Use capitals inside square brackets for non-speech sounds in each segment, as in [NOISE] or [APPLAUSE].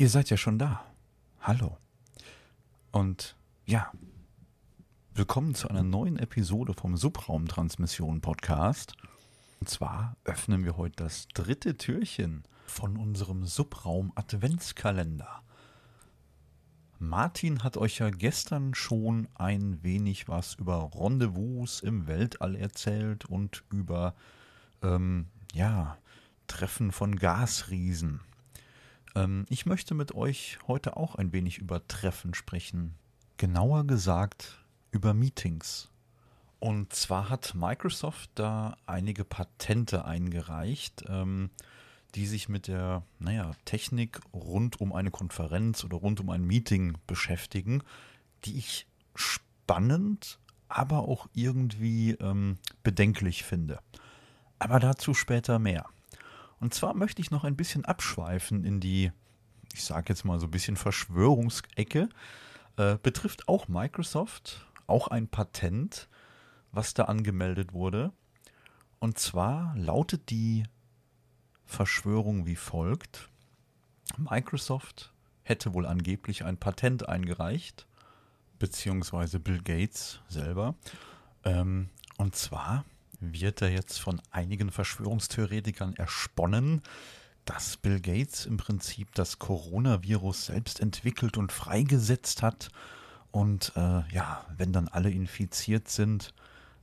Ihr seid ja schon da. Hallo. Und ja, willkommen zu einer neuen Episode vom Subraumtransmission Podcast. Und zwar öffnen wir heute das dritte Türchen von unserem Subraum Adventskalender. Martin hat euch ja gestern schon ein wenig was über Rendezvous im Weltall erzählt und über ähm, ja, Treffen von Gasriesen. Ähm, ich möchte mit euch heute auch ein wenig über Treffen sprechen. Genauer gesagt über Meetings. Und zwar hat Microsoft da einige Patente eingereicht, ähm, die sich mit der naja, Technik rund um eine Konferenz oder rund um ein Meeting beschäftigen, die ich spannend, aber auch irgendwie ähm, bedenklich finde. Aber dazu später mehr. Und zwar möchte ich noch ein bisschen abschweifen in die, ich sage jetzt mal so ein bisschen Verschwörungsecke. Äh, betrifft auch Microsoft, auch ein Patent, was da angemeldet wurde. Und zwar lautet die Verschwörung wie folgt. Microsoft hätte wohl angeblich ein Patent eingereicht, beziehungsweise Bill Gates selber. Ähm, und zwar wird er jetzt von einigen Verschwörungstheoretikern ersponnen, dass Bill Gates im Prinzip das Coronavirus selbst entwickelt und freigesetzt hat. Und äh, ja, wenn dann alle infiziert sind,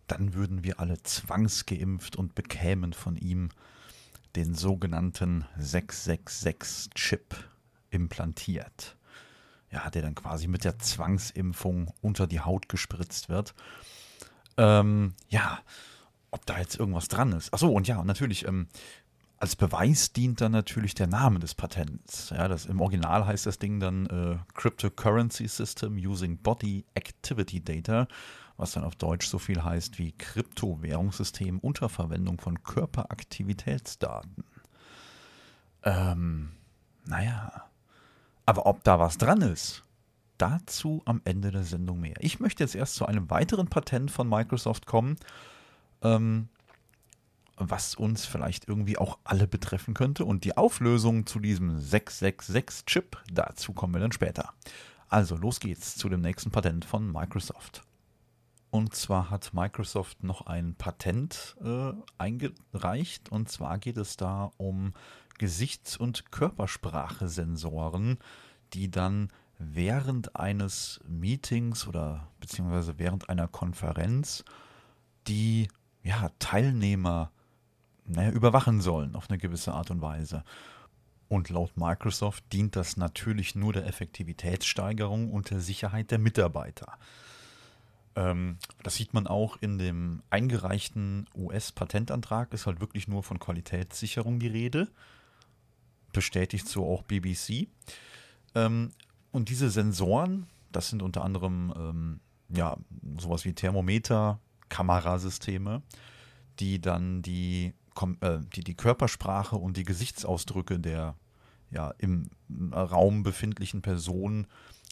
dann würden wir alle zwangsgeimpft und bekämen von ihm den sogenannten 666-Chip implantiert. Ja, der dann quasi mit der Zwangsimpfung unter die Haut gespritzt wird. Ähm, ja, ob da jetzt irgendwas dran ist. Achso, und ja, natürlich, ähm, als Beweis dient dann natürlich der Name des Patents. Ja, das, Im Original heißt das Ding dann äh, Cryptocurrency System Using Body Activity Data, was dann auf Deutsch so viel heißt wie Kryptowährungssystem unter Verwendung von Körperaktivitätsdaten. Ähm, naja. Aber ob da was dran ist, dazu am Ende der Sendung mehr. Ich möchte jetzt erst zu einem weiteren Patent von Microsoft kommen ähm, was uns vielleicht irgendwie auch alle betreffen könnte. Und die Auflösung zu diesem 666-Chip, dazu kommen wir dann später. Also los geht's zu dem nächsten Patent von Microsoft. Und zwar hat Microsoft noch ein Patent äh, eingereicht. Und zwar geht es da um Gesichts- und Körpersprache-Sensoren, die dann während eines Meetings oder beziehungsweise während einer Konferenz die ja, Teilnehmer naja, überwachen sollen auf eine gewisse Art und Weise. Und laut Microsoft dient das natürlich nur der Effektivitätssteigerung und der Sicherheit der Mitarbeiter. Ähm, das sieht man auch in dem eingereichten US-Patentantrag, ist halt wirklich nur von Qualitätssicherung die Rede. Bestätigt so auch BBC. Ähm, und diese Sensoren, das sind unter anderem ähm, ja, sowas wie Thermometer, Kamerasysteme, die dann die, äh, die, die Körpersprache und die Gesichtsausdrücke der ja, im Raum befindlichen Personen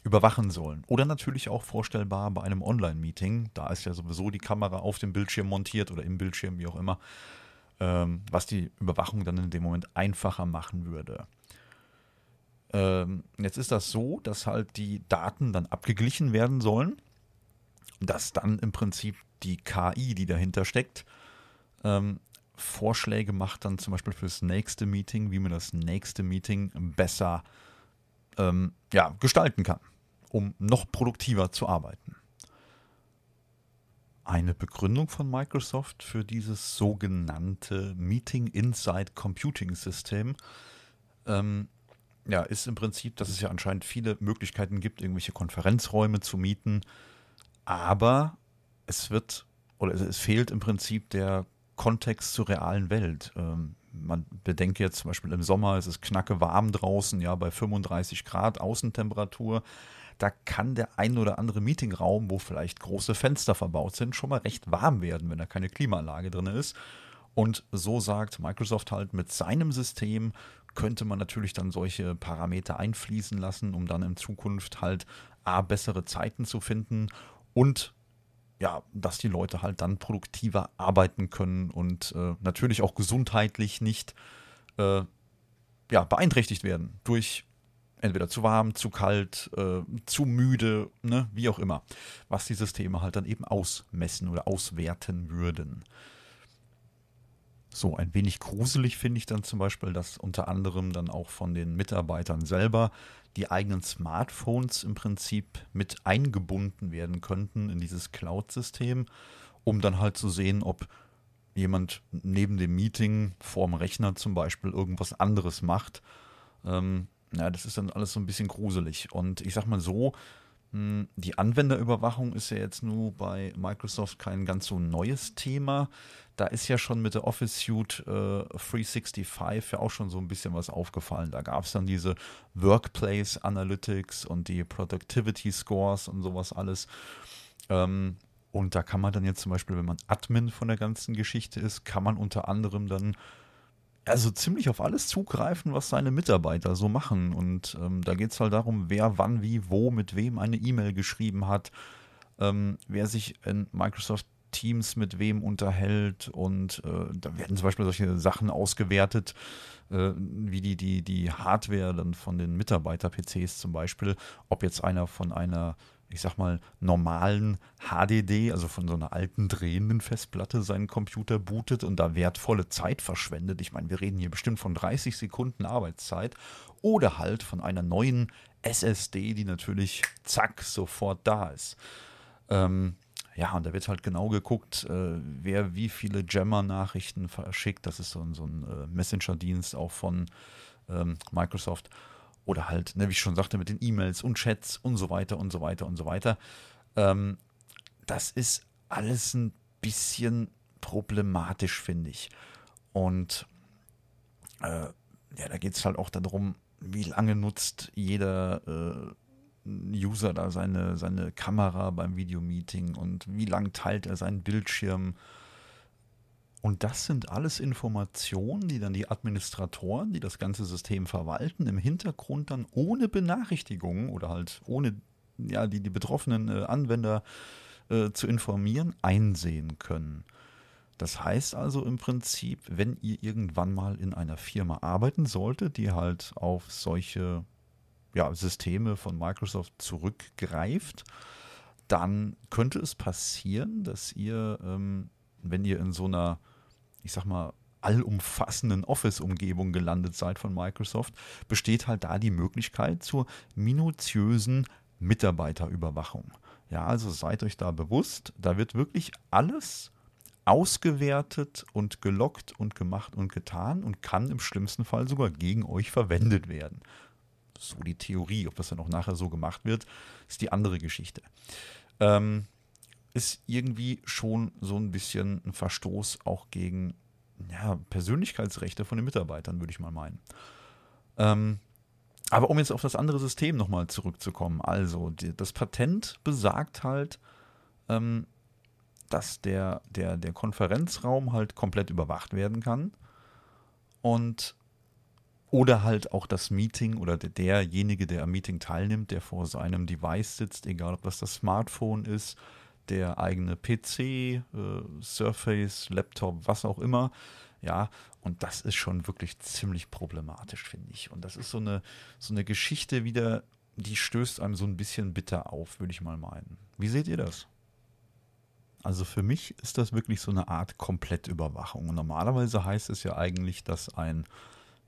überwachen sollen. Oder natürlich auch vorstellbar bei einem Online-Meeting. Da ist ja sowieso die Kamera auf dem Bildschirm montiert oder im Bildschirm, wie auch immer, ähm, was die Überwachung dann in dem Moment einfacher machen würde. Ähm, jetzt ist das so, dass halt die Daten dann abgeglichen werden sollen, dass dann im Prinzip die KI, die dahinter steckt, ähm, Vorschläge macht dann zum Beispiel fürs nächste Meeting, wie man das nächste Meeting besser ähm, ja, gestalten kann, um noch produktiver zu arbeiten. Eine Begründung von Microsoft für dieses sogenannte Meeting Inside Computing System ähm, ja, ist im Prinzip, dass es ja anscheinend viele Möglichkeiten gibt, irgendwelche Konferenzräume zu mieten, aber es wird oder es, fehlt im Prinzip der Kontext zur realen Welt. Ähm, man bedenkt jetzt zum Beispiel im Sommer, es ist knacke warm draußen, ja, bei 35 Grad Außentemperatur. Da kann der ein oder andere Meetingraum, wo vielleicht große Fenster verbaut sind, schon mal recht warm werden, wenn da keine Klimaanlage drin ist. Und so sagt Microsoft halt, mit seinem System könnte man natürlich dann solche Parameter einfließen lassen, um dann in Zukunft halt A, bessere Zeiten zu finden und ja, dass die Leute halt dann produktiver arbeiten können und äh, natürlich auch gesundheitlich nicht äh, ja, beeinträchtigt werden durch entweder zu warm, zu kalt, äh, zu müde, ne, wie auch immer, was die Systeme halt dann eben ausmessen oder auswerten würden. So, ein wenig gruselig finde ich dann zum Beispiel, dass unter anderem dann auch von den Mitarbeitern selber die eigenen Smartphones im Prinzip mit eingebunden werden könnten in dieses Cloud-System, um dann halt zu sehen, ob jemand neben dem Meeting vorm Rechner zum Beispiel irgendwas anderes macht. Ähm, ja, das ist dann alles so ein bisschen gruselig. Und ich sag mal so, die Anwenderüberwachung ist ja jetzt nur bei Microsoft kein ganz so neues Thema. Da ist ja schon mit der Office Suite äh, 365 ja auch schon so ein bisschen was aufgefallen. Da gab es dann diese Workplace Analytics und die Productivity Scores und sowas alles. Ähm, und da kann man dann jetzt zum Beispiel, wenn man Admin von der ganzen Geschichte ist, kann man unter anderem dann also ziemlich auf alles zugreifen, was seine Mitarbeiter so machen. Und ähm, da geht es halt darum, wer wann, wie, wo, mit wem eine E-Mail geschrieben hat, ähm, wer sich in Microsoft Teams mit wem unterhält und äh, da werden zum Beispiel solche Sachen ausgewertet, äh, wie die, die, die Hardware dann von den Mitarbeiter-PCs zum Beispiel, ob jetzt einer von einer ich sag mal, normalen HDD, also von so einer alten drehenden Festplatte, seinen Computer bootet und da wertvolle Zeit verschwendet. Ich meine, wir reden hier bestimmt von 30 Sekunden Arbeitszeit oder halt von einer neuen SSD, die natürlich zack sofort da ist. Ähm, ja, und da wird halt genau geguckt, äh, wer wie viele Jammer-Nachrichten verschickt. Das ist so, so ein äh, Messenger-Dienst auch von ähm, Microsoft. Oder halt, ne, wie ich schon sagte, mit den E-Mails und Chats und so weiter und so weiter und so weiter. Ähm, das ist alles ein bisschen problematisch, finde ich. Und äh, ja, da geht es halt auch darum, wie lange nutzt jeder äh, User da seine, seine Kamera beim Videomeeting und wie lang teilt er seinen Bildschirm und das sind alles Informationen, die dann die Administratoren, die das ganze System verwalten, im Hintergrund dann ohne Benachrichtigungen oder halt ohne ja, die, die betroffenen äh, Anwender äh, zu informieren, einsehen können. Das heißt also im Prinzip, wenn ihr irgendwann mal in einer Firma arbeiten solltet, die halt auf solche ja, Systeme von Microsoft zurückgreift, dann könnte es passieren, dass ihr, ähm, wenn ihr in so einer ich sag mal, allumfassenden Office-Umgebung gelandet seid von Microsoft, besteht halt da die Möglichkeit zur minutiösen Mitarbeiterüberwachung. Ja, also seid euch da bewusst, da wird wirklich alles ausgewertet und gelockt und gemacht und getan und kann im schlimmsten Fall sogar gegen euch verwendet werden. So die Theorie, ob das dann auch nachher so gemacht wird, ist die andere Geschichte. Ähm, ist irgendwie schon so ein bisschen ein Verstoß auch gegen ja, Persönlichkeitsrechte von den Mitarbeitern, würde ich mal meinen. Ähm, aber um jetzt auf das andere System nochmal zurückzukommen, also die, das Patent besagt halt, ähm, dass der, der, der Konferenzraum halt komplett überwacht werden kann und oder halt auch das Meeting oder der, derjenige, der am Meeting teilnimmt, der vor seinem Device sitzt, egal ob das das Smartphone ist, der eigene PC, äh, Surface, Laptop, was auch immer. Ja, und das ist schon wirklich ziemlich problematisch, finde ich. Und das ist so eine, so eine Geschichte wieder, die stößt einem so ein bisschen bitter auf, würde ich mal meinen. Wie seht ihr das? Also für mich ist das wirklich so eine Art Komplettüberwachung. Und normalerweise heißt es ja eigentlich, dass ein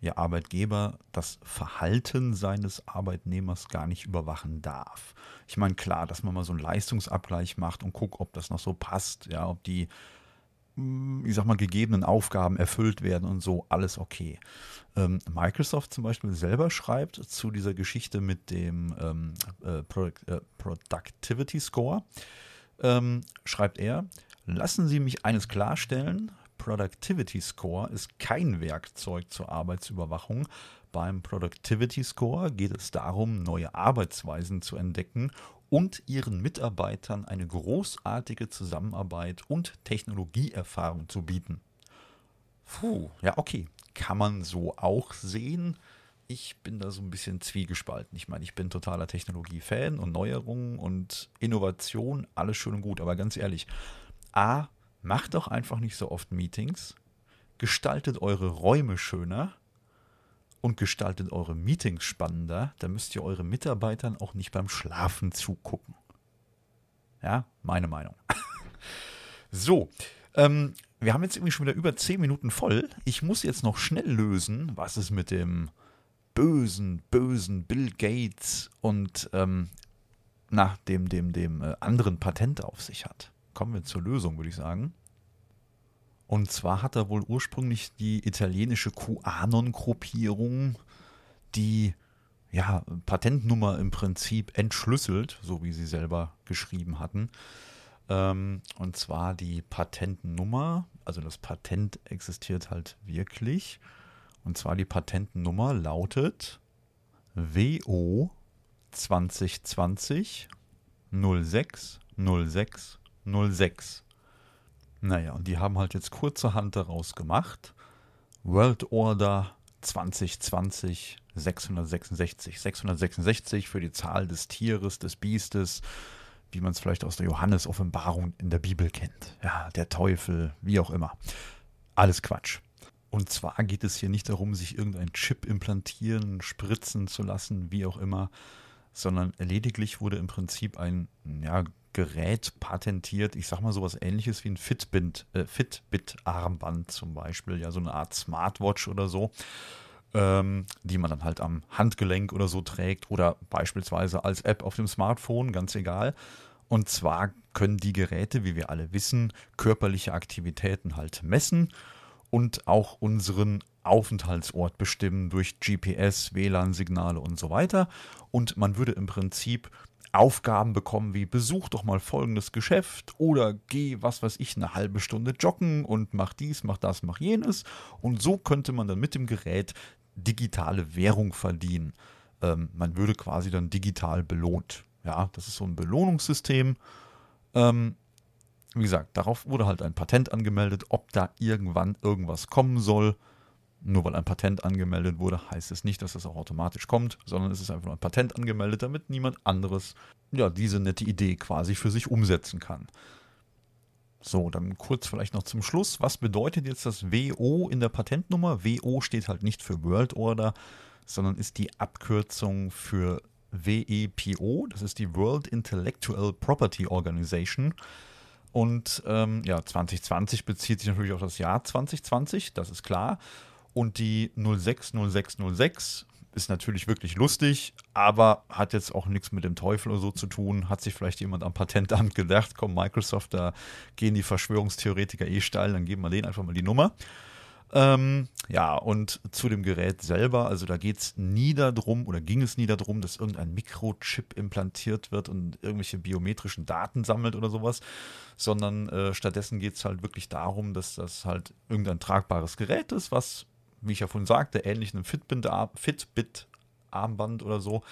Ihr Arbeitgeber das Verhalten seines Arbeitnehmers gar nicht überwachen darf. Ich meine, klar, dass man mal so einen Leistungsabgleich macht und guckt, ob das noch so passt, ja, ob die, hm, ich sag mal, gegebenen Aufgaben erfüllt werden und so, alles okay. Ähm, Microsoft zum Beispiel selber schreibt zu dieser Geschichte mit dem ähm, äh, Product, äh, Productivity Score, ähm, schreibt er, lassen Sie mich eines klarstellen, Productivity Score ist kein Werkzeug zur Arbeitsüberwachung. Beim Productivity Score geht es darum, neue Arbeitsweisen zu entdecken und ihren Mitarbeitern eine großartige Zusammenarbeit und Technologieerfahrung zu bieten. Puh, ja, okay. Kann man so auch sehen. Ich bin da so ein bisschen zwiegespalten. Ich meine, ich bin totaler Technologie-Fan und Neuerungen und Innovation, alles schön und gut. Aber ganz ehrlich, A, Macht doch einfach nicht so oft Meetings, gestaltet eure Räume schöner und gestaltet eure Meetings spannender, dann müsst ihr euren Mitarbeitern auch nicht beim Schlafen zugucken. Ja, meine Meinung. [LAUGHS] so, ähm, wir haben jetzt irgendwie schon wieder über 10 Minuten voll. Ich muss jetzt noch schnell lösen, was es mit dem bösen, bösen Bill Gates und ähm, nach dem, dem, dem äh, anderen Patent auf sich hat. Kommen wir zur Lösung, würde ich sagen. Und zwar hat er wohl ursprünglich die italienische QAnon-Gruppierung die ja, Patentnummer im Prinzip entschlüsselt, so wie sie selber geschrieben hatten. Ähm, und zwar die Patentnummer, also das Patent existiert halt wirklich. Und zwar die Patentnummer lautet WO 2020 06 06 06. Naja, und die haben halt jetzt kurzerhand daraus gemacht. World Order 2020 666. 666 für die Zahl des Tieres, des Biestes, wie man es vielleicht aus der Johannes-Offenbarung in der Bibel kennt. Ja, der Teufel, wie auch immer. Alles Quatsch. Und zwar geht es hier nicht darum, sich irgendein Chip implantieren, spritzen zu lassen, wie auch immer, sondern lediglich wurde im Prinzip ein ja, Gerät patentiert, ich sag mal sowas ähnliches wie ein Fitbit, äh, Fitbit-Armband zum Beispiel, ja, so eine Art Smartwatch oder so, ähm, die man dann halt am Handgelenk oder so trägt oder beispielsweise als App auf dem Smartphone, ganz egal. Und zwar können die Geräte, wie wir alle wissen, körperliche Aktivitäten halt messen und auch unseren Aufenthaltsort bestimmen durch GPS, WLAN-Signale und so weiter. Und man würde im Prinzip Aufgaben bekommen wie besuch doch mal folgendes Geschäft oder geh, was weiß ich, eine halbe Stunde joggen und mach dies, mach das, mach jenes. Und so könnte man dann mit dem Gerät digitale Währung verdienen. Ähm, man würde quasi dann digital belohnt. Ja, das ist so ein Belohnungssystem. Ähm, wie gesagt, darauf wurde halt ein Patent angemeldet. Ob da irgendwann irgendwas kommen soll, nur weil ein Patent angemeldet wurde, heißt es nicht, dass das auch automatisch kommt, sondern es ist einfach nur ein Patent angemeldet, damit niemand anderes ja, diese nette Idee quasi für sich umsetzen kann. So, dann kurz vielleicht noch zum Schluss. Was bedeutet jetzt das WO in der Patentnummer? WO steht halt nicht für World Order, sondern ist die Abkürzung für WEPO. Das ist die World Intellectual Property Organization. Und ähm, ja, 2020 bezieht sich natürlich auf das Jahr 2020, das ist klar. Und die 060606 ist natürlich wirklich lustig, aber hat jetzt auch nichts mit dem Teufel oder so zu tun. Hat sich vielleicht jemand am Patentamt gedacht, komm, Microsoft, da gehen die Verschwörungstheoretiker eh steil, dann geben wir denen einfach mal die Nummer. Ähm, ja, und zu dem Gerät selber, also da geht es nie darum oder ging es nie darum, dass irgendein Mikrochip implantiert wird und irgendwelche biometrischen Daten sammelt oder sowas, sondern äh, stattdessen geht es halt wirklich darum, dass das halt irgendein tragbares Gerät ist, was wie ich ja vorhin sagte, ähnlich einem Fitbit, Armband oder so,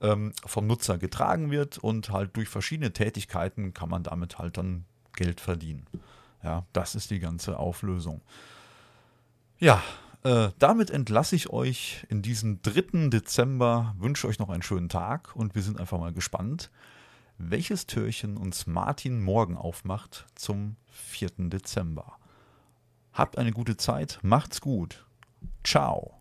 ähm, vom Nutzer getragen wird und halt durch verschiedene Tätigkeiten kann man damit halt dann Geld verdienen. Ja, das ist die ganze Auflösung. Ja, äh, damit entlasse ich euch in diesen 3. Dezember, wünsche euch noch einen schönen Tag und wir sind einfach mal gespannt, welches Türchen uns Martin morgen aufmacht zum 4. Dezember. Habt eine gute Zeit, macht's gut. Ciao.